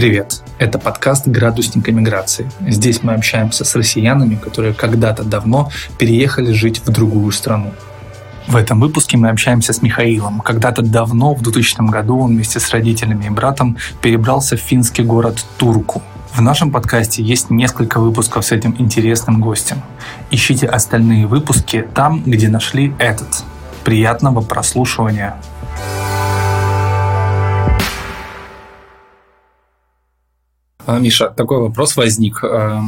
Привет! Это подкаст «Градусник эмиграции». Здесь мы общаемся с россиянами, которые когда-то давно переехали жить в другую страну. В этом выпуске мы общаемся с Михаилом. Когда-то давно, в 2000 году, он вместе с родителями и братом перебрался в финский город Турку. В нашем подкасте есть несколько выпусков с этим интересным гостем. Ищите остальные выпуски там, где нашли этот. Приятного прослушивания! Миша, такой вопрос возник. А,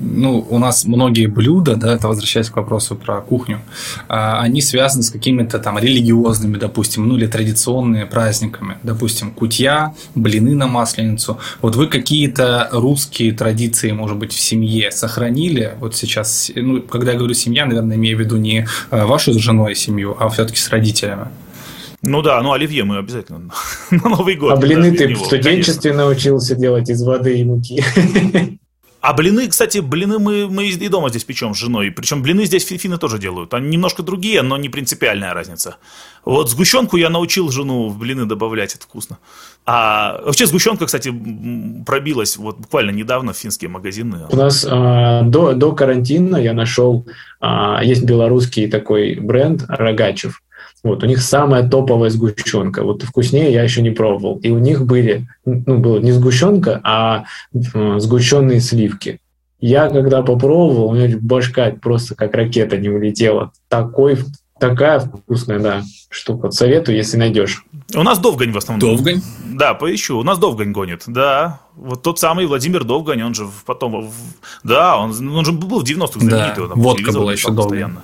ну, у нас многие блюда, да, это возвращаясь к вопросу про кухню, а, они связаны с какими-то там религиозными, допустим, ну или традиционными праздниками, допустим, кутья, блины на масленицу. Вот вы какие-то русские традиции, может быть, в семье сохранили? Вот сейчас, ну, когда я говорю семья, наверное, имею в виду не вашу с женой семью, а все-таки с родителями. Ну да, ну оливье мы обязательно на Новый год. А блины ты в студенчестве конечно. научился делать из воды и муки. А блины, кстати, блины мы, мы и дома здесь печем с женой. Причем блины здесь финны тоже делают. Они немножко другие, но не принципиальная разница. Вот сгущенку я научил жену в блины добавлять, это вкусно. А вообще сгущенка, кстати, пробилась вот буквально недавно в финские магазины. У нас э, до, до карантина я нашел, э, есть белорусский такой бренд Рогачев. Вот, у них самая топовая сгущенка. Вот вкуснее я еще не пробовал. И у них были, ну, было не сгущенка, а э, сгущенные сливки. Я когда попробовал, у меня башка просто как ракета не улетела. Такой, такая вкусная, да, штука. Советую, если найдешь. У нас Довгань в основном. Довгань? Да, поищу. У нас Довгань гонит. Да. Вот тот самый Владимир Довгань, он же потом... Да, он, он же был в 90-х знаменитый. Да, водка была еще Довгань. Постоянно.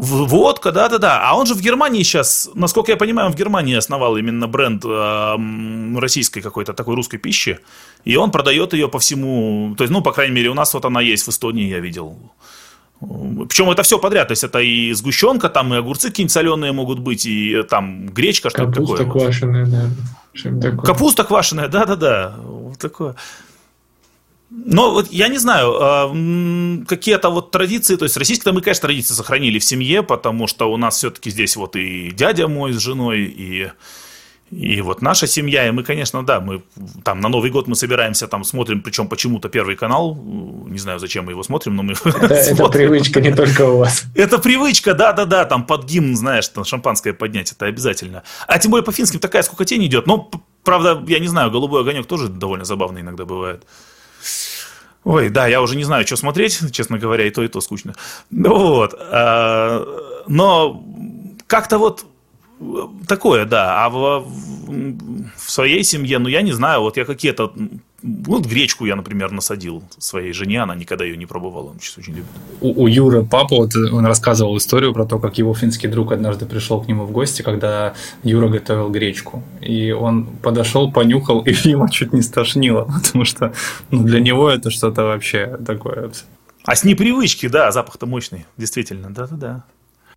Водка, да-да-да. А он же в Германии сейчас, насколько я понимаю, он в Германии основал именно бренд э, российской какой-то такой русской пищи. И он продает ее по всему... То есть, ну, по крайней мере, у нас вот она есть в Эстонии, я видел. Причем это все подряд, то есть это и сгущенка, там и огурцы какие-нибудь соленые могут быть, и там гречка, что-то такое. Капуста квашеная, да. Капуста квашеная, да-да-да. Вот такое. Но вот я не знаю, а, какие-то вот традиции, то есть российские мы, конечно, традиции сохранили в семье, потому что у нас все-таки здесь вот и дядя мой с женой, и, и вот наша семья, и мы, конечно, да, мы там на Новый год мы собираемся, там смотрим, причем почему-то Первый канал, не знаю, зачем мы его смотрим, но мы Это, это привычка не только у вас. Это привычка, да-да-да, там под гимн, знаешь, там шампанское поднять, это обязательно. А тем более по финским такая скукотень идет, но, правда, я не знаю, голубой огонек тоже довольно забавный иногда бывает. Ой, да, я уже не знаю, что смотреть, честно говоря, и то, и то скучно. Вот. А, но как-то вот такое, да. А в, в своей семье, ну, я не знаю, вот я какие-то вот гречку я, например, насадил своей жене, она никогда ее не пробовала, он сейчас очень любит. У, у Юры папа, вот он рассказывал историю про то, как его финский друг однажды пришел к нему в гости, когда Юра готовил гречку. И он подошел, понюхал, и Фима чуть не стошнило, потому что ну, для него это что-то вообще такое. А с непривычки, да, запах-то мощный, действительно, да-да-да.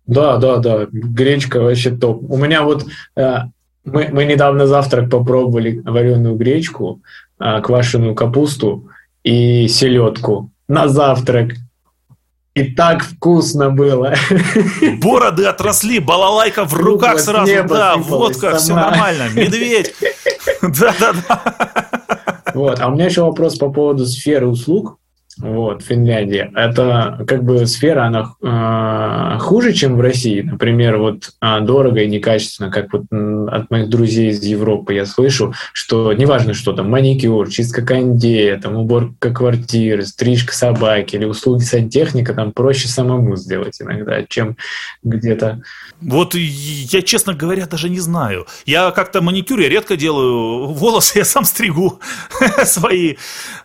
Да, да, да, гречка вообще топ. У меня вот э, мы, мы недавно завтрак попробовали вареную гречку, а, квашеную капусту и селедку на завтрак. И так вкусно было. Бороды отросли, балалайка в руках сразу, да, водка, все нормально, медведь. Да-да-да. Вот. А у меня еще вопрос по поводу сферы услуг вот, Финляндия, это как бы сфера, она э, хуже, чем в России. Например, вот э, дорого и некачественно, как вот от моих друзей из Европы я слышу, что неважно что там, маникюр, чистка кондея, там уборка квартиры, стрижка собаки или услуги сантехника, там проще самому сделать иногда, чем где-то. Вот я, честно говоря, даже не знаю. Я как-то маникюр, я редко делаю волосы, я сам стригу свои.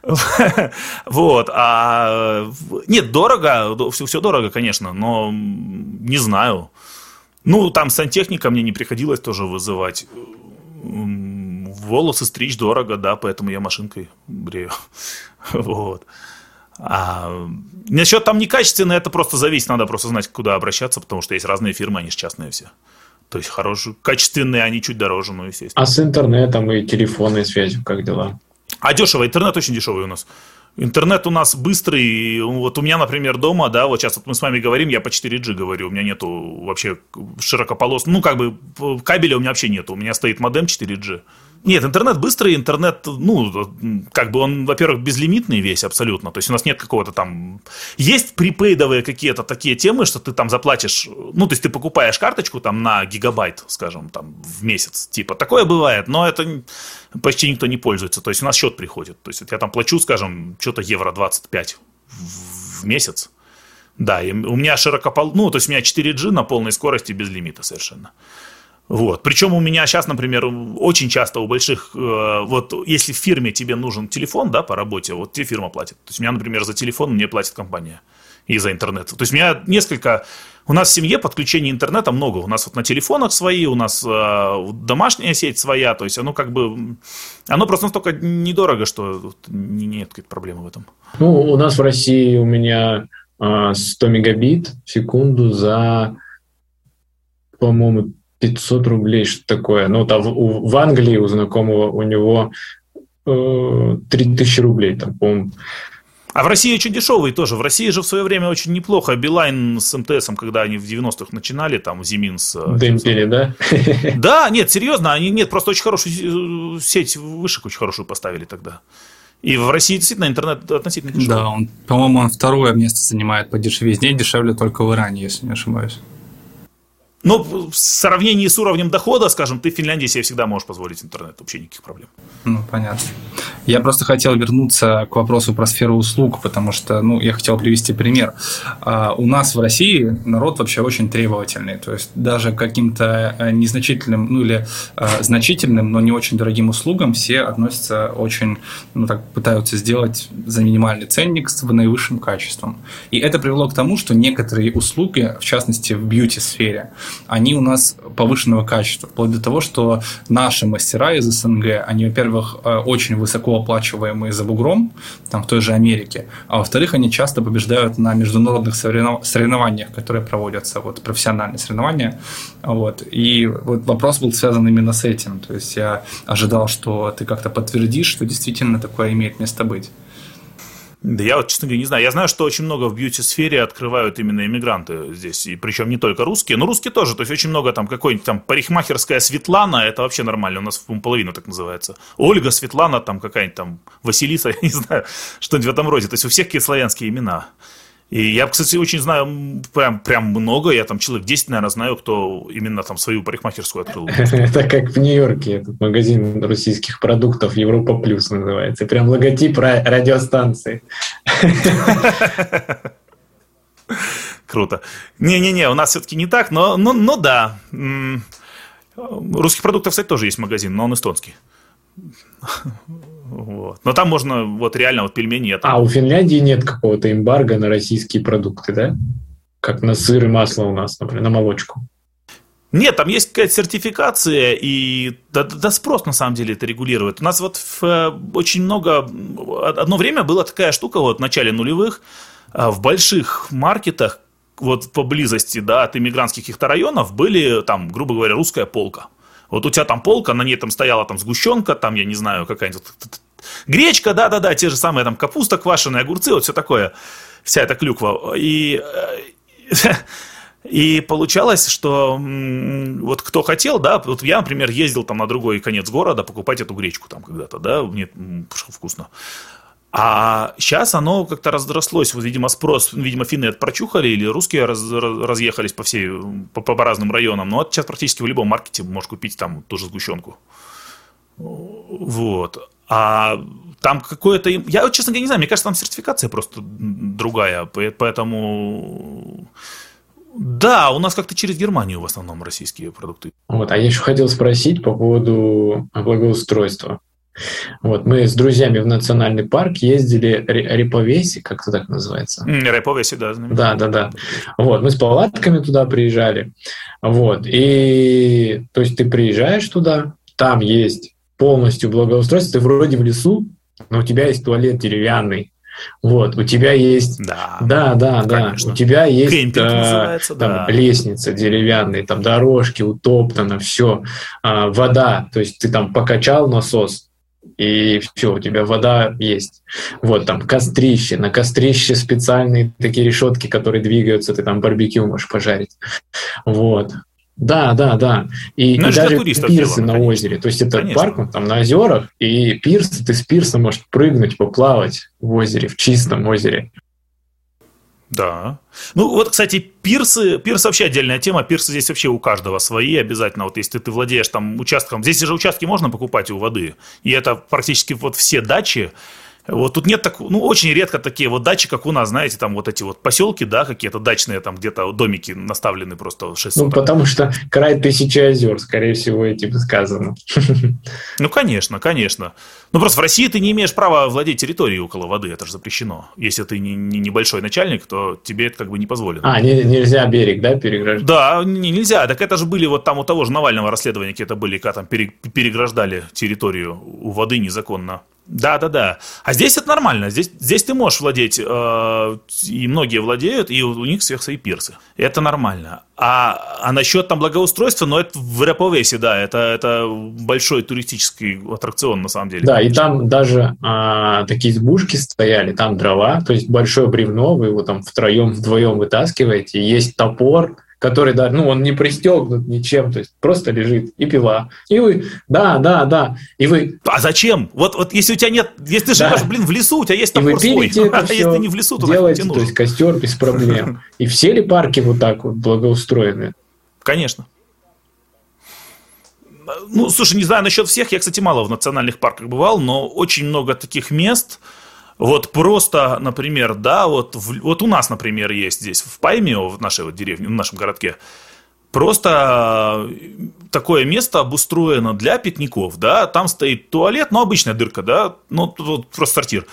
Вот. А, нет, дорого, все, все дорого, конечно, но не знаю. Ну, там сантехника мне не приходилось тоже вызывать. Волосы стричь дорого, да, поэтому я машинкой брею. Вот. А насчет там некачественно, это просто зависит, надо просто знать, куда обращаться, потому что есть разные фирмы, они же частные все. То есть хорошие, качественные, они чуть дороже, ну, естественно. А с интернетом и телефонной связью как дела? А дешево, интернет очень дешевый у нас. Интернет у нас быстрый. Вот у меня, например, дома, да, вот сейчас вот мы с вами говорим, я по 4G говорю, у меня нету вообще широкополос, ну, как бы кабеля у меня вообще нету, у меня стоит модем 4G. Нет, интернет быстрый, интернет, ну, как бы он, во-первых, безлимитный весь абсолютно. То есть у нас нет какого-то там... Есть припейдовые какие-то такие темы, что ты там заплатишь... Ну, то есть ты покупаешь карточку там на гигабайт, скажем, там в месяц. Типа, такое бывает, но это почти никто не пользуется. То есть у нас счет приходит. То есть я там плачу, скажем, что-то евро 25 в месяц. Да, и у меня широкопол... Ну, то есть у меня 4G на полной скорости без лимита совершенно. Вот. Причем у меня сейчас, например, очень часто у больших, э, вот если в фирме тебе нужен телефон, да, по работе, вот тебе фирма платит. То есть у меня, например, за телефон мне платит компания и за интернет. То есть у меня несколько, у нас в семье подключений интернета много. У нас вот на телефонах свои, у нас э, домашняя сеть своя, то есть оно как бы, оно просто настолько недорого, что нет какой-то проблемы в этом. Ну, у нас в России у меня 100 э, мегабит в секунду за, по-моему, 500 рублей, что такое. Ну, там в, в Англии у знакомого у него э, 3000 рублей, там, по-моему. А в России очень дешевый тоже. В России же в свое время очень неплохо. Билайн с МТС, когда они в 90-х начинали, там, Зимин с... Э, Демпели, да? Да, нет, серьезно, они, нет, просто очень хорошую э, сеть, вышек очень хорошую поставили тогда. И в России действительно интернет относительно дешевый. Да, он, по-моему, он второе место занимает по дешевизне, дешевле только в Иране, если не ошибаюсь. Но в сравнении с уровнем дохода, скажем, ты в Финляндии себе всегда можешь позволить интернет, вообще никаких проблем. Ну, понятно. Я просто хотел вернуться к вопросу про сферу услуг, потому что, ну, я хотел привести пример. А, у нас в России народ вообще очень требовательный, то есть даже каким-то э, незначительным, ну, или э, значительным, но не очень дорогим услугам все относятся очень, ну, так пытаются сделать за минимальный ценник с наивысшим качеством. И это привело к тому, что некоторые услуги, в частности, в бьюти-сфере, они у нас повышенного качества, вплоть до того, что наши мастера из СНГ, они, во-первых, э, очень высоко оплачиваемые за бугром, там в той же Америке, а во-вторых, они часто побеждают на международных соревнованиях, которые проводятся, вот профессиональные соревнования, вот, и вот вопрос был связан именно с этим, то есть я ожидал, что ты как-то подтвердишь, что действительно такое имеет место быть. Да я вот, честно говоря, не знаю. Я знаю, что очень много в бьюти-сфере открывают именно иммигранты здесь. И причем не только русские, но русские тоже. То есть очень много там какой-нибудь там парикмахерская Светлана, это вообще нормально. У нас половина так называется. Ольга, Светлана, там какая-нибудь там Василиса, я не знаю, что-нибудь в этом роде. То есть у всех какие славянские имена. И я, кстати, очень знаю прям, прям много, я там человек 10, наверное, знаю, кто именно там свою парикмахерскую открыл. Это как в Нью-Йорке, этот магазин российских продуктов Европа Плюс называется. Прям логотип радиостанции. Круто. Не-не-не, у нас все-таки не так, но, но, но да. Русских продуктов, кстати, тоже есть магазин, но он эстонский. Вот. Но там можно вот реально вот пельмени. Это... А у Финляндии нет какого-то эмбарго на российские продукты, да? Как на сыр и масло у нас, например, на молочку. Нет, там есть какая-то сертификация, и да, да спрос на самом деле это регулирует. У нас вот в, э, очень много... Одно время была такая штука вот в начале нулевых, э, в больших маркетах, вот поблизости да, от иммигрантских каких-то районов были там, грубо говоря, русская полка. Вот у тебя там полка, на ней там стояла там сгущенка, там, я не знаю, какая-нибудь гречка, да-да-да, те же самые там капуста квашеные, огурцы, вот все такое, вся эта клюква. И, э, и получалось, что вот кто хотел, да, вот я, например, ездил там на другой конец города покупать эту гречку там когда-то, да, мне вкусно. А сейчас оно как-то разрослось. Вот, видимо, спрос, видимо, финны это прочухали, или русские раз, разъехались по всей, по, по разным районам. Но вот сейчас практически в любом маркете можешь купить там тоже сгущенку. Вот. А там какое-то... Я, честно говоря, не знаю, мне кажется, там сертификация просто другая. Поэтому... Да, у нас как-то через Германию в основном российские продукты. Вот, а я еще хотел спросить по поводу благоустройства. Вот, мы с друзьями в национальный парк ездили Реповеси, как это так называется? Реповеси, да. Да, да, да. Вот, мы с палатками туда приезжали. Вот, и то есть ты приезжаешь туда, там есть полностью благоустройство, ты вроде в лесу, но у тебя есть туалет деревянный, вот, у тебя есть, да, да, да, да, у тебя есть э, там, да. лестница деревянная, там дорожки утоптано, все, э, вода, то есть ты там покачал насос, и все, у тебя вода есть. Вот там кострище, на кострище специальные такие решетки, которые двигаются, ты там барбекю можешь пожарить. Вот. Да, да, да. И, Ну, и даже пирсы сделано, на конечно. озере. То есть это Конечно. парк он там на озерах, и пирс, ты с пирса можешь прыгнуть, поплавать в озере, в чистом озере. Да. Ну, вот, кстати, пирсы, пирсы вообще отдельная тема. Пирсы здесь вообще у каждого свои обязательно. Вот если ты владеешь там участком, здесь же участки можно покупать у воды. И это практически вот все дачи. Вот тут нет так, ну, очень редко такие вот дачи, как у нас, знаете, там вот эти вот поселки, да, какие-то дачные, там где-то домики наставлены просто 6 Ну, потому что край тысячи озер, скорее всего, этим сказано. Ну, конечно, конечно. Ну, просто в России ты не имеешь права владеть территорией около воды, это же запрещено. Если ты не, не небольшой начальник, то тебе это как бы не позволено. А, не- нельзя берег, да, переграждать? Да, не- нельзя. Так это же были вот там у того же Навального расследования, какие-то были, когда там пере- переграждали территорию у воды незаконно. Да, да, да. А здесь это нормально. Здесь, здесь ты можешь владеть, э, и многие владеют, и у, у них всех свои пирсы. Это нормально. А, а насчет там благоустройства, ну, это в Раповесе, да, это, это большой туристический аттракцион, на самом деле. Да, и там даже а, такие избушки стояли, там дрова, то есть большое бревно, вы его там втроем, вдвоем вытаскиваете, есть топор, который, да, ну, он не пристегнут ничем, то есть просто лежит, и пила. И вы, да, да, да, и вы, А зачем? Вот, вот если у тебя нет, если ты Да. живешь, блин, в лесу, у тебя есть и вы пилите это А все, если не в лесу, то делаете, то есть костер без проблем. И все ли парки вот так вот благоустроены? Конечно. Ну, слушай, не знаю насчет всех. Я, кстати, мало в национальных парках бывал, но очень много таких мест. Вот просто, например, да, вот, в- вот у нас, например, есть здесь, в Паймио, в нашей вот деревне, в нашем городке, просто э, такое место обустроено для пикников, да, там стоит туалет, ну, обычная дырка, да, ну, тут просто сортир,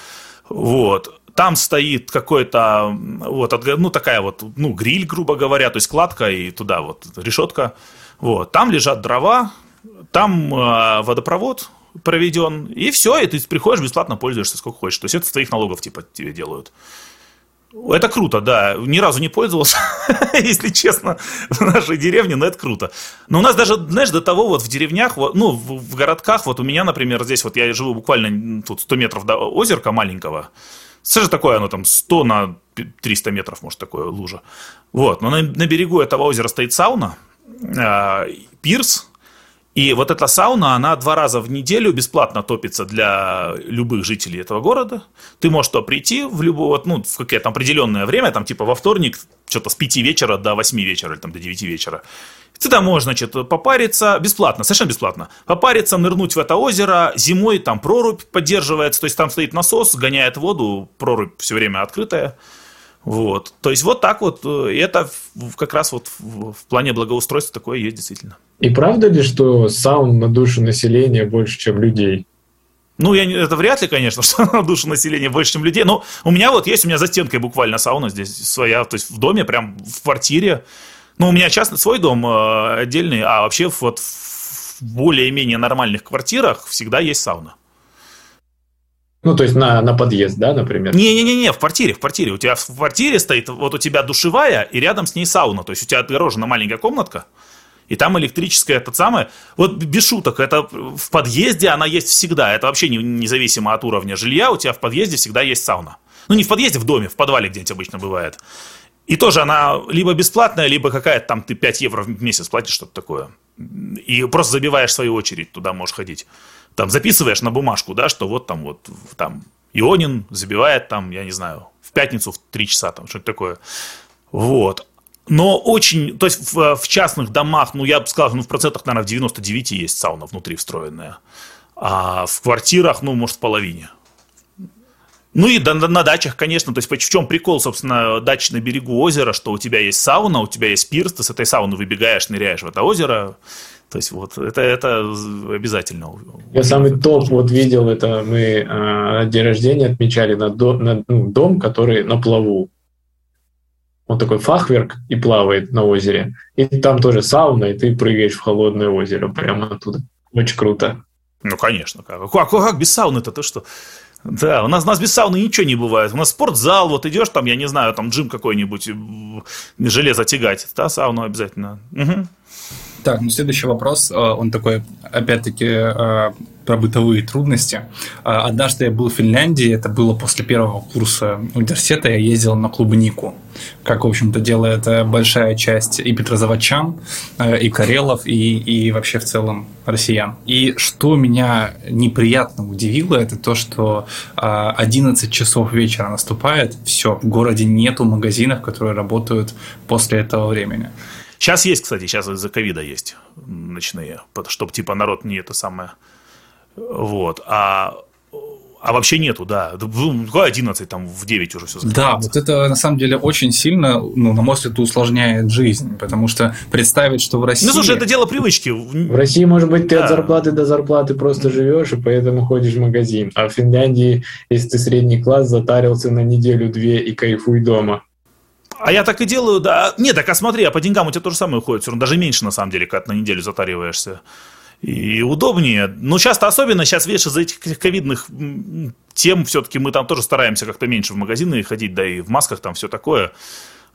вот, там стоит какой-то, вот, ну, такая вот, ну, гриль, грубо говоря, то есть кладка и туда вот решетка, вот, там лежат дрова, там э, водопровод проведен, и все, и ты приходишь, бесплатно пользуешься сколько хочешь, то есть это с твоих налогов, типа, тебе делают. Это круто, да. Ни разу не пользовался, если честно, в нашей деревне, но это круто. Но у нас даже, знаешь, до того вот в деревнях, вот, ну, в, городках, вот у меня, например, здесь вот я живу буквально тут 100 метров до озерка маленького. Что же такое оно там 100 на 300 метров, может, такое лужа. Вот, но на, на берегу этого озера стоит сауна, э, пирс, и вот эта сауна, она два раза в неделю бесплатно топится для любых жителей этого города. Ты можешь туда прийти в любое, ну, в какое-то определенное время, там, типа, во вторник, что-то с 5 вечера до 8 вечера, или там до 9 вечера. Ты там можешь, значит, попариться бесплатно, совершенно бесплатно. Попариться, нырнуть в это озеро. Зимой там прорубь поддерживается, то есть там стоит насос, гоняет воду, прорубь все время открытая. Вот. То есть вот так вот, э, и это как раз вот в, в плане благоустройства такое есть действительно. И правда ли, что саун на душу населения больше, чем людей? Ну, я, не- это вряд ли, конечно, что на душу населения больше, чем людей. Но у меня вот есть, у меня за стенкой буквально сауна здесь своя, то есть в доме, прям в квартире. Ну, у меня частный свой дом э, отдельный, а вообще вот в более-менее нормальных квартирах всегда есть сауна. Ну, то есть на, на подъезд, да, например? Не-не-не, в квартире, в квартире. У тебя в квартире стоит, вот у тебя душевая, и рядом с ней сауна. То есть у тебя отгорожена маленькая комнатка, и там электрическая, это самое. Вот без шуток, это в подъезде она есть всегда. Это вообще не- независимо от уровня жилья, у тебя в подъезде всегда есть сауна. Ну, не в подъезде, в доме, в подвале где-нибудь обычно бывает. И тоже она либо бесплатная, либо какая-то там ты 5 евро в месяц платишь, что-то такое. И просто забиваешь свою очередь, туда можешь ходить. Там записываешь на бумажку, да, что вот там вот там Ионин забивает там, я не знаю, в пятницу в 3 часа, там что-то такое. Вот. Но очень, то есть в, в частных домах, ну я бы сказал, ну в процентах, наверное, в 99 есть сауна внутри встроенная. А в квартирах, ну, может, в половине. Ну и на дачах, конечно, то есть в чем прикол, собственно, дачи на берегу озера, что у тебя есть сауна, у тебя есть пирс, ты с этой сауны выбегаешь, ныряешь в это озеро, то есть вот это, это обязательно. Я самый топ вот видел, это мы э, день рождения отмечали на, до- на, ну, дом, который на плаву. Он такой фахверк и плавает на озере. И там тоже сауна, и ты прыгаешь в холодное озеро прямо оттуда. Очень круто. Ну, конечно. Как, как, как без сауны-то, ты что? Да, у нас, у нас без сауны ничего не бывает. У нас спортзал, вот идешь там, я не знаю, там джим какой-нибудь, железо тягать. Да, сауну обязательно. Мгм. Так, ну следующий вопрос, э, он такой, опять-таки, э, про бытовые трудности. А, однажды я был в Финляндии, это было после первого курса университета, я ездил на клубнику, как, в общем-то, делает э, большая часть и петрозаводчан, э, и карелов, и, и вообще в целом россиян. И что меня неприятно удивило, это то, что 11 а, часов вечера наступает, все, в городе нету магазинов, которые работают после этого времени. Сейчас есть, кстати, сейчас из-за ковида есть ночные, чтобы типа народ не это самое вот. А а вообще нету, да. Какой 11, там в 9 уже все закрывается. Да, вот это на самом деле очень сильно, ну, на мой взгляд, усложняет жизнь, потому что представить, что в России... Ну, слушай, это дело привычки. В России, может быть, ты да. от зарплаты до зарплаты просто живешь, и поэтому ходишь в магазин. А в Финляндии, если ты средний класс, затарился на неделю-две и кайфуй дома. А я так и делаю, да. Нет, так а смотри, а по деньгам у тебя то же самое уходит, все равно даже меньше, на самом деле, когда на неделю затариваешься и удобнее. Но часто, особенно сейчас, видишь, из-за этих ковидных тем, все-таки мы там тоже стараемся как-то меньше в магазины ходить, да и в масках там все такое.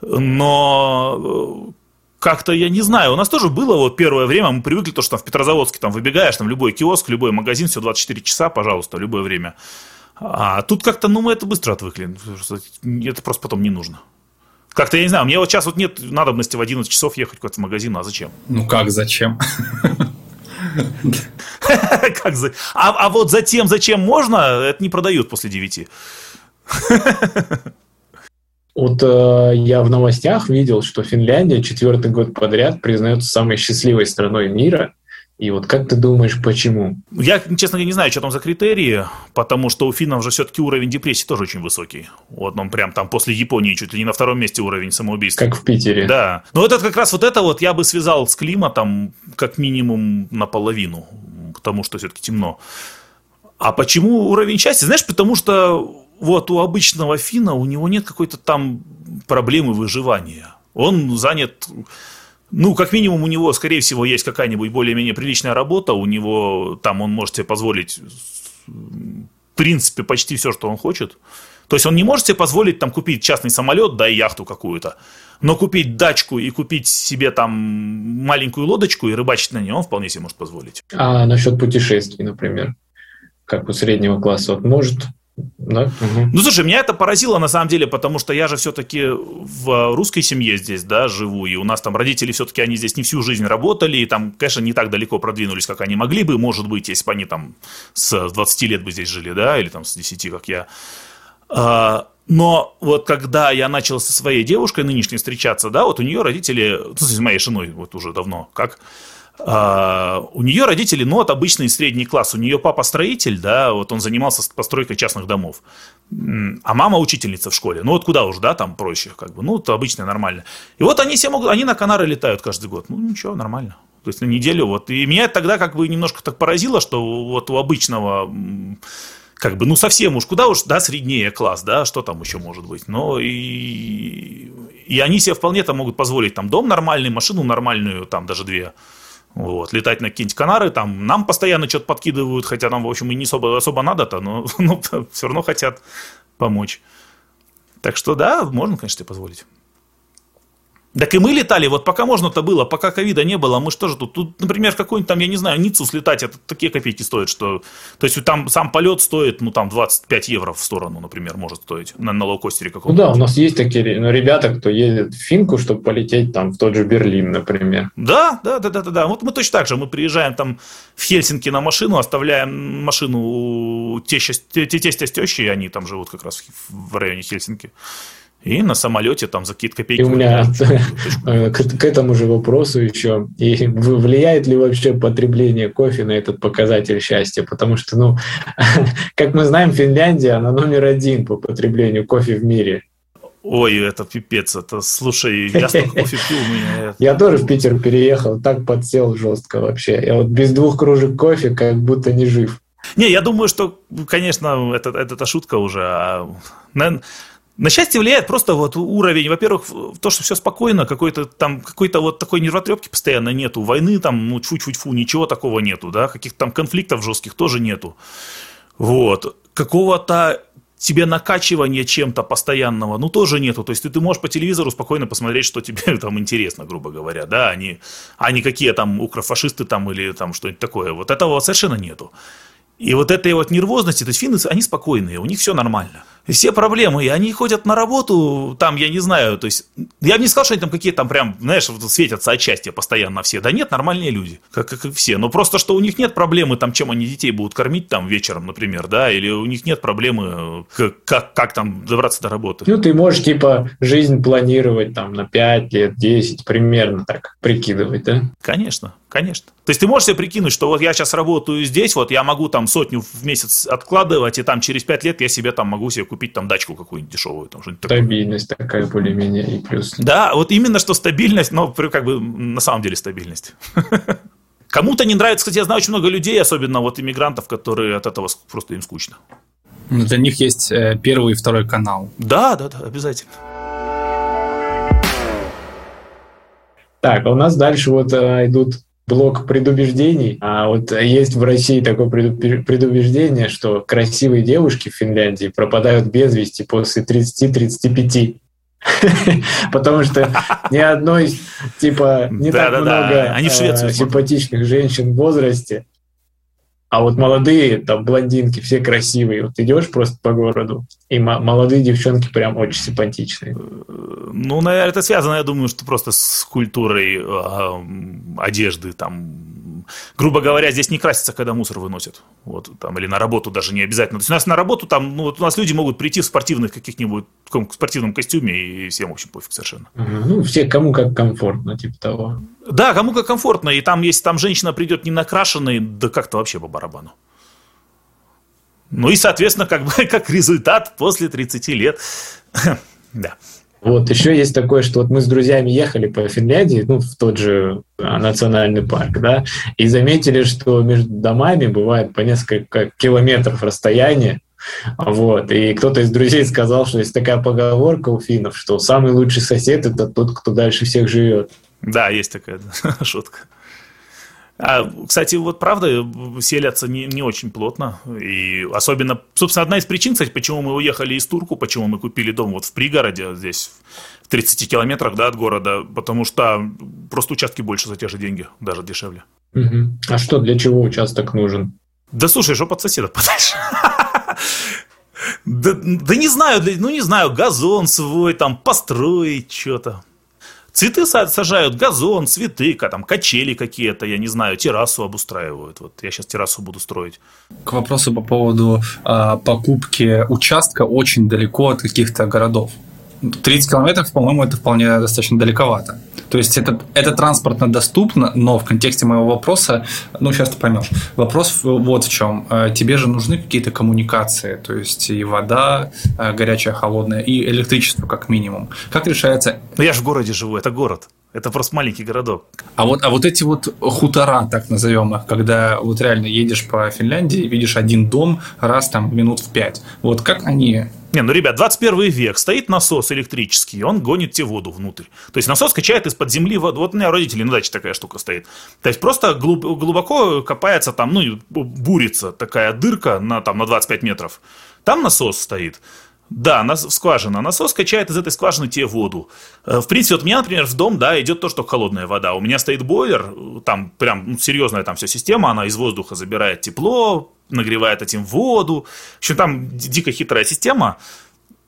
Но э, как-то, я не знаю, у нас тоже было вот первое время, мы привыкли то, что там в Петрозаводске там выбегаешь, там любой киоск, любой магазин, все 24 часа, пожалуйста, любое время. А тут как-то, ну, мы это быстро отвыкли. Это просто потом не нужно. Как-то, я не знаю, мне вот сейчас вот нет надобности в 11 часов ехать куда-то в магазин, а зачем? Ну как, зачем? Как за... а, а вот затем, зачем можно, это не продают после 9. Вот э, я в новостях видел, что Финляндия четвертый год подряд признается самой счастливой страной мира. И вот как ты думаешь, почему? Я, честно говоря, не знаю, что там за критерии, потому что у финнов же все-таки уровень депрессии тоже очень высокий. Вот он прям там после Японии чуть ли не на втором месте уровень самоубийства. Как в Питере. Да. Но вот это как раз вот это вот я бы связал с климатом как минимум наполовину, потому что все-таки темно. А почему уровень счастья? Знаешь, потому что вот у обычного финна у него нет какой-то там проблемы выживания. Он занят ну, как минимум, у него, скорее всего, есть какая-нибудь более-менее приличная работа, у него там он может себе позволить, в принципе, почти все, что он хочет. То есть он не может себе позволить там купить частный самолет, да, и яхту какую-то, но купить дачку и купить себе там маленькую лодочку и рыбачить на ней он вполне себе может позволить. А насчет путешествий, например, как у среднего класса, вот может да? Угу. Ну, слушай, меня это поразило на самом деле, потому что я же все-таки в русской семье здесь, да, живу, и у нас там родители все-таки, они здесь не всю жизнь работали, и там, конечно, не так далеко продвинулись, как они могли бы, может быть, если бы они там с 20 лет бы здесь жили, да, или там с 10, как я. А, но вот когда я начал со своей девушкой нынешней встречаться, да, вот у нее родители, ну, с моей женой вот уже давно, как Uh, у нее родители, ну, вот обычный средний класс. У нее папа строитель, да, вот он занимался постройкой частных домов. А мама учительница в школе. Ну, вот куда уж, да, там проще, как бы. Ну, это обычно нормально. И вот они все могут, они на Канары летают каждый год. Ну, ничего, нормально. То есть на неделю вот. И меня тогда как бы немножко так поразило, что вот у обычного как бы, ну, совсем уж, куда уж, да, среднее класс, да, что там еще может быть. Но и, и они себе вполне там могут позволить там дом нормальный, машину нормальную, там даже две. Вот, летать на какие-нибудь Канары, там нам постоянно что-то подкидывают, хотя нам, в общем, и не особо, особо надо-то, но ну, все равно хотят помочь. Так что да, можно, конечно, себе позволить. Так и мы летали, вот пока можно-то было, пока ковида не было, мы что же тут, тут, например, какой-нибудь там, я не знаю, Ниццу слетать, это такие копейки стоят, что, то есть там сам полет стоит, ну, там, 25 евро в сторону, например, может стоить, на, на лоукостере каком-то. Ну да, у нас есть такие ну, ребята, кто едет в Финку, чтобы полететь там в тот же Берлин, например. Да, да, да, да, да, да, вот мы точно так же, мы приезжаем там в Хельсинки на машину, оставляем машину у тестя, тестя с тещей, они там живут как раз в районе Хельсинки. И на самолете там за какие-то копейки. И у меня к, к этому же вопросу еще. И влияет ли вообще потребление кофе на этот показатель счастья? Потому что, ну, как мы знаем, Финляндия, она номер один по потреблению кофе в мире. Ой, это пипец, это, слушай, я столько кофе пил. Меня... Я тоже в Питер переехал, так подсел жестко вообще. Я вот без двух кружек кофе как будто не жив. Не, я думаю, что, конечно, это, это, это шутка уже. А, наверное, на счастье влияет просто вот уровень, во-первых, то, что все спокойно, какой-то там, какой-то вот такой нервотрепки постоянно нету, войны там, ну, чуть-чуть-фу, ничего такого нету, да, каких-то там конфликтов жестких тоже нету. Вот. Какого-то тебе накачивания чем-то постоянного, ну, тоже нету. То есть ты, ты можешь по телевизору спокойно посмотреть, что тебе там интересно, грубо говоря, да, они, а не какие там укрофашисты там или там что-нибудь такое. Вот этого совершенно нету. И вот этой вот нервозности, то есть финны, они спокойные, у них все нормально. Все проблемы, и они ходят на работу, там, я не знаю, то есть, я бы не сказал, что они там какие-то там прям, знаешь, светятся от счастья постоянно все. Да нет, нормальные люди, как, как и все. Но просто, что у них нет проблемы, там, чем они детей будут кормить там вечером, например, да, или у них нет проблемы, как, как, как там добраться до работы. Ну, ты можешь, типа, жизнь планировать там на 5 лет, 10, примерно так прикидывать, да? Конечно, конечно. То есть ты можешь себе прикинуть, что вот я сейчас работаю здесь, вот я могу там сотню в месяц откладывать, и там через 5 лет я себе там могу себе купить там дачку какую-нибудь дешевую. Там, что стабильность такое. такая более-менее и плюс. Да, вот именно что стабильность, но как бы на самом деле стабильность. Кому-то не нравится, кстати, я знаю очень много людей, особенно вот иммигрантов, которые от этого просто им скучно. Ну, для них есть э, первый и второй канал. Да, да, да, обязательно. Так, а у нас дальше вот э, идут блок предубеждений. А вот есть в России такое предубеждение, что красивые девушки в Финляндии пропадают без вести после 30-35. Потому что ни одной, типа, не так много э, симпатичных женщин в возрасте, а вот молодые, там, блондинки, все красивые. Вот идешь просто по городу, и молодые девчонки прям очень симпатичные. Ну, наверное, это связано, я думаю, что просто с культурой э, одежды, там, грубо говоря, здесь не красятся, когда мусор выносят, вот, там, или на работу даже не обязательно. То есть у нас на работу там, ну, вот у нас люди могут прийти в спортивных каких-нибудь, в спортивном костюме, и всем, в общем, пофиг совершенно. Ну, все, кому как комфортно, типа того. Да, кому как комфортно. И там, если там женщина придет не накрашенной, да как-то вообще по барабану. Ну и, соответственно, как бы как результат после 30 лет. да. Вот еще есть такое, что вот мы с друзьями ехали по Финляндии, ну, в тот же а, национальный парк, да, и заметили, что между домами бывает по несколько километров расстояния, вот, и кто-то из друзей сказал, что есть такая поговорка у финнов, что самый лучший сосед – это тот, кто дальше всех живет. Да, есть такая шутка. А, кстати, вот правда, селятся не, не очень плотно. И особенно, собственно, одна из причин, кстати, почему мы уехали из Турку, почему мы купили дом вот в пригороде, здесь в 30 километрах да, от города, потому что просто участки больше за те же деньги, даже дешевле. Угу. А что, для чего участок нужен? Да слушай, что под соседа подальше? Да, да не знаю, ну не знаю, газон свой, там построить что-то. Цветы сажают, газон, цветы, там качели какие-то, я не знаю, террасу обустраивают. Вот я сейчас террасу буду строить. К вопросу по поводу э, покупки участка очень далеко от каких-то городов. 30 километров, по-моему, это вполне достаточно далековато. То есть это, это транспортно доступно, но в контексте моего вопроса, ну, сейчас ты поймешь. Вопрос вот в чем. Э, тебе же нужны какие-то коммуникации, то есть и вода э, горячая, холодная, и электричество как минимум. Как решается... Ну, я же в городе живу, это город. Это просто маленький городок. А вот, а вот эти вот хутора, так назовем их, когда вот реально едешь по Финляндии, видишь один дом раз там минут в пять. Вот как они не, ну, ребят, 21 век, стоит насос электрический, он гонит тебе воду внутрь. То есть насос качает из-под земли воду. Вот у меня родители на даче такая штука стоит. То есть просто глубоко копается там, ну, бурится такая дырка на, там, на 25 метров. Там насос стоит. Да, нас, скважина. Насос качает из этой скважины тебе воду. Э, в принципе, вот у меня, например, в дом, да, идет то, что холодная вода. У меня стоит бойлер, там прям ну, серьезная там вся система, она из воздуха забирает тепло, нагревает этим воду. В общем, там дико хитрая система.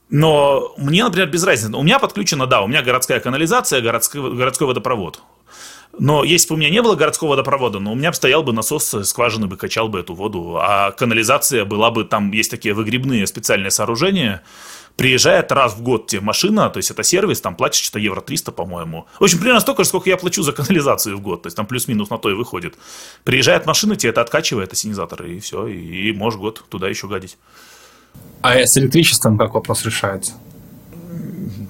Но мне, например, без разницы. У меня подключена, да, у меня городская канализация, городской, городской водопровод. Но если бы у меня не было городского водопровода, но у меня бы стоял бы насос, скважины бы качал бы эту воду, а канализация была бы, там есть такие выгребные специальные сооружения, приезжает раз в год тебе машина, то есть это сервис, там платишь что-то евро 300, по-моему. В общем, примерно столько же, сколько я плачу за канализацию в год, то есть там плюс-минус на то и выходит. Приезжает машина, тебе это откачивает, ассенизатор, и все, и, и можешь год туда еще гадить. А с электричеством как вопрос решается?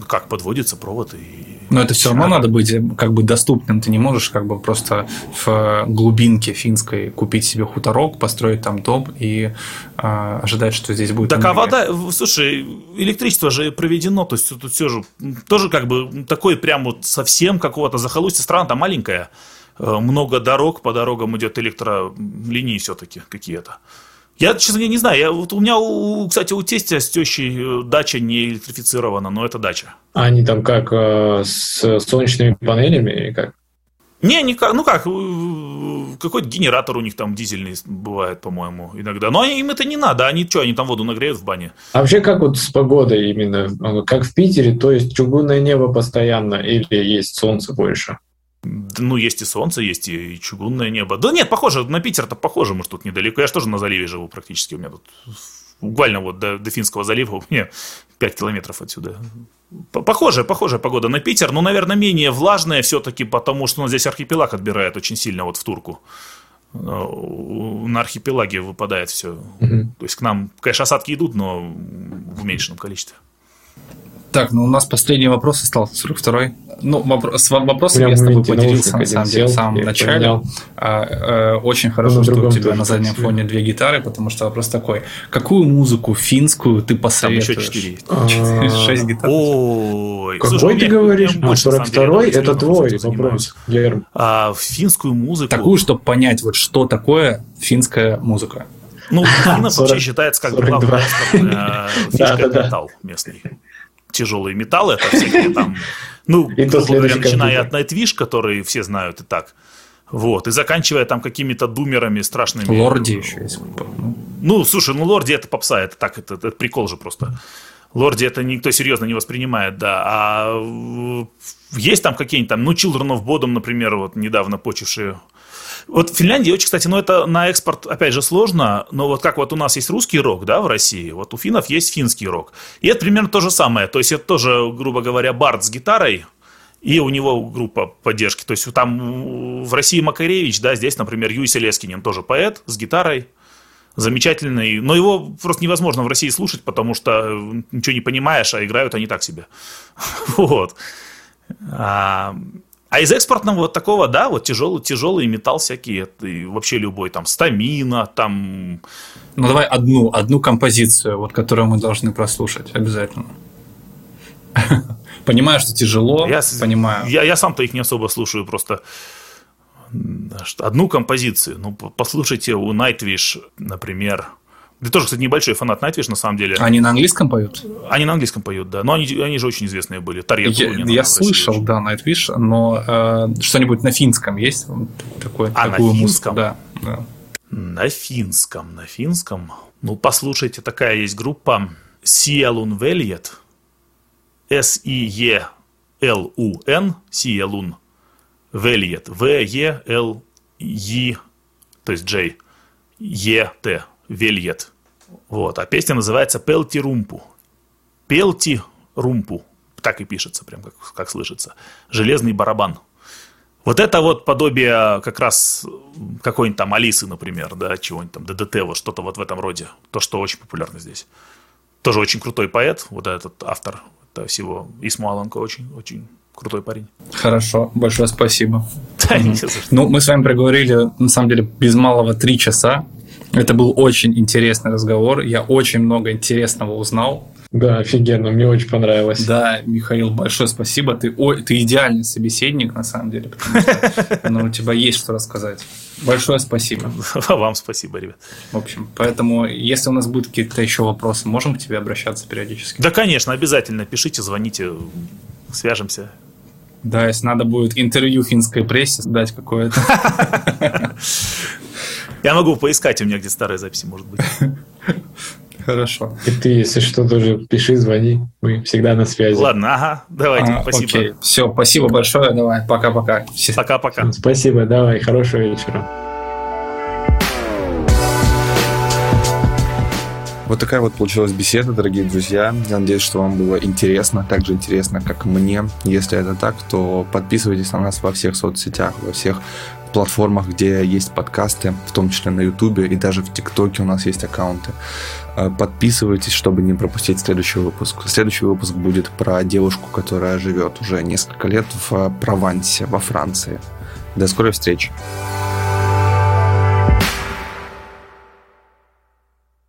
Как подводится провод и но это все равно надо быть как бы доступным. Ты не можешь как бы просто в глубинке финской купить себе хуторок, построить там дом и э, ожидать, что здесь будет. Так, а вода, слушай, электричество же проведено, то есть тут все же тоже как бы такой прям вот совсем какого-то захолустья. Страна там маленькая, э, много дорог, по дорогам идет электролинии все-таки какие-то. Я, честно, я не знаю. Я, вот у меня, у, кстати, у тестя с тещей э, дача не электрифицирована, но это дача. А они там как, э, с солнечными панелями или как? Не, никак, ну как, какой-то генератор у них там дизельный бывает, по-моему, иногда. Но им это не надо, они что, они там воду нагреют в бане? А вообще как вот с погодой именно? Как в Питере, то есть чугунное небо постоянно или есть солнце больше? Ну, есть и солнце, есть и чугунное небо. Да нет, похоже, на Питер-то похоже, мы тут недалеко. Я же тоже на заливе живу практически. У меня тут буквально вот до, до Финского залива у меня 5 километров отсюда. Похожая, похожая погода на Питер, но, наверное, менее влажная все-таки, потому что ну, здесь архипелаг отбирает очень сильно вот в Турку. Э, на архипелаге выпадает все. Угу. То есть к нам, конечно, осадки идут, но в уменьшенном количестве. Так, ну у нас последний вопрос остался, 42-й. Ну, вопрос, с вопросом я с тобой поделился, на самом деле, в самом начале. А, э, очень хорошо, ну, что у тебя на заднем фоне две гитары, потому что вопрос такой. Какую музыку финскую ты посоветуешь? Там еще четыре. Шесть гитар. Ой. Какой ты говоришь? 42-й – это твой вопрос, Герм. А финскую музыку... Такую, чтобы понять, вот что такое финская музыка. Ну, финнов вообще считается как главная фишка металл местный тяжелые металлы, это всякие там, ну, и грубо говоря, начиная от Nightwish, который все знают и так, вот, и заканчивая там какими-то думерами страшными. Лорди еще есть. Ну, слушай, ну Лорди это попса, это так, это, это прикол же просто. Лорди это никто серьезно не воспринимает, да. А есть там какие-нибудь там, ну, Children of Bodom, например, вот недавно почившие вот в Финляндии очень, кстати, ну это на экспорт, опять же, сложно, но вот как вот у нас есть русский рок, да, в России, вот у финнов есть финский рок. И это примерно то же самое. То есть это тоже, грубо говоря, бард с гитарой, и у него группа поддержки. То есть там в России Макаревич, да, здесь, например, Юй Лескинин тоже поэт с гитарой, замечательный, но его просто невозможно в России слушать, потому что ничего не понимаешь, а играют они так себе. Вот. А, из экспортного вот такого, да, вот тяжелый, тяжелый металл всякие, и вообще любой, там, стамина, там... Ну, давай одну, одну композицию, вот, которую мы должны прослушать обязательно. Понимаю, что тяжело, я, понимаю. Я, я сам-то их не особо слушаю, просто одну композицию. Ну, послушайте у Nightwish, например, ты тоже, кстати, небольшой фанат Nightwish, на самом деле. Они на английском поют? Они на английском поют, да. Но они, они же очень известные были. Тарья Я, я слышал, да, Nightwish, но э, что-нибудь на финском есть? Такое, а, на финском? Да, да. На финском, на финском. Ну, послушайте, такая есть группа Sielun Veljet. S-I-E-L-U-N. Sielun Veljet. В-Е-Л-Е, то есть J. Е-Т. Вельет. Вот. А песня называется «Пелти румпу». «Пелти румпу». Так и пишется, прям как, как слышится. «Железный барабан». Вот это вот подобие как раз какой-нибудь там Алисы, например, да, чего-нибудь там, ДДТ, вот что-то вот в этом роде. То, что очень популярно здесь. Тоже очень крутой поэт, вот этот автор этого всего. Исму Аланко очень, очень крутой парень. Хорошо, большое спасибо. Ну, мы с вами проговорили, на самом деле, без малого три часа. Это был очень интересный разговор. Я очень много интересного узнал. Да, офигенно, мне очень понравилось. Да, Михаил, большое спасибо. Ты, о, ты идеальный собеседник, на самом деле, потому что ну, у тебя есть что рассказать. Большое спасибо. Вам спасибо, ребят. В общем, поэтому, если у нас будут какие-то еще вопросы, можем к тебе обращаться периодически? Да, конечно, обязательно. Пишите, звоните, свяжемся. Да, если надо будет интервью финской прессе дать какое-то. Я могу поискать, у меня где старые записи, может быть. Хорошо. И ты, если что, тоже пиши, звони. Мы всегда на связи. Ладно, ага, давайте, а, спасибо. Окей. Все, спасибо большое, давай, пока-пока. Пока-пока. Спасибо, давай, хорошего вечера. Вот такая вот получилась беседа, дорогие друзья. Я надеюсь, что вам было интересно, так же интересно, как мне. Если это так, то подписывайтесь на нас во всех соцсетях, во всех платформах, где есть подкасты, в том числе на Ютубе и даже в ТикТоке у нас есть аккаунты. Э, подписывайтесь, чтобы не пропустить следующий выпуск. Следующий выпуск будет про девушку, которая живет уже несколько лет в Провансе, во Франции. До скорой встречи.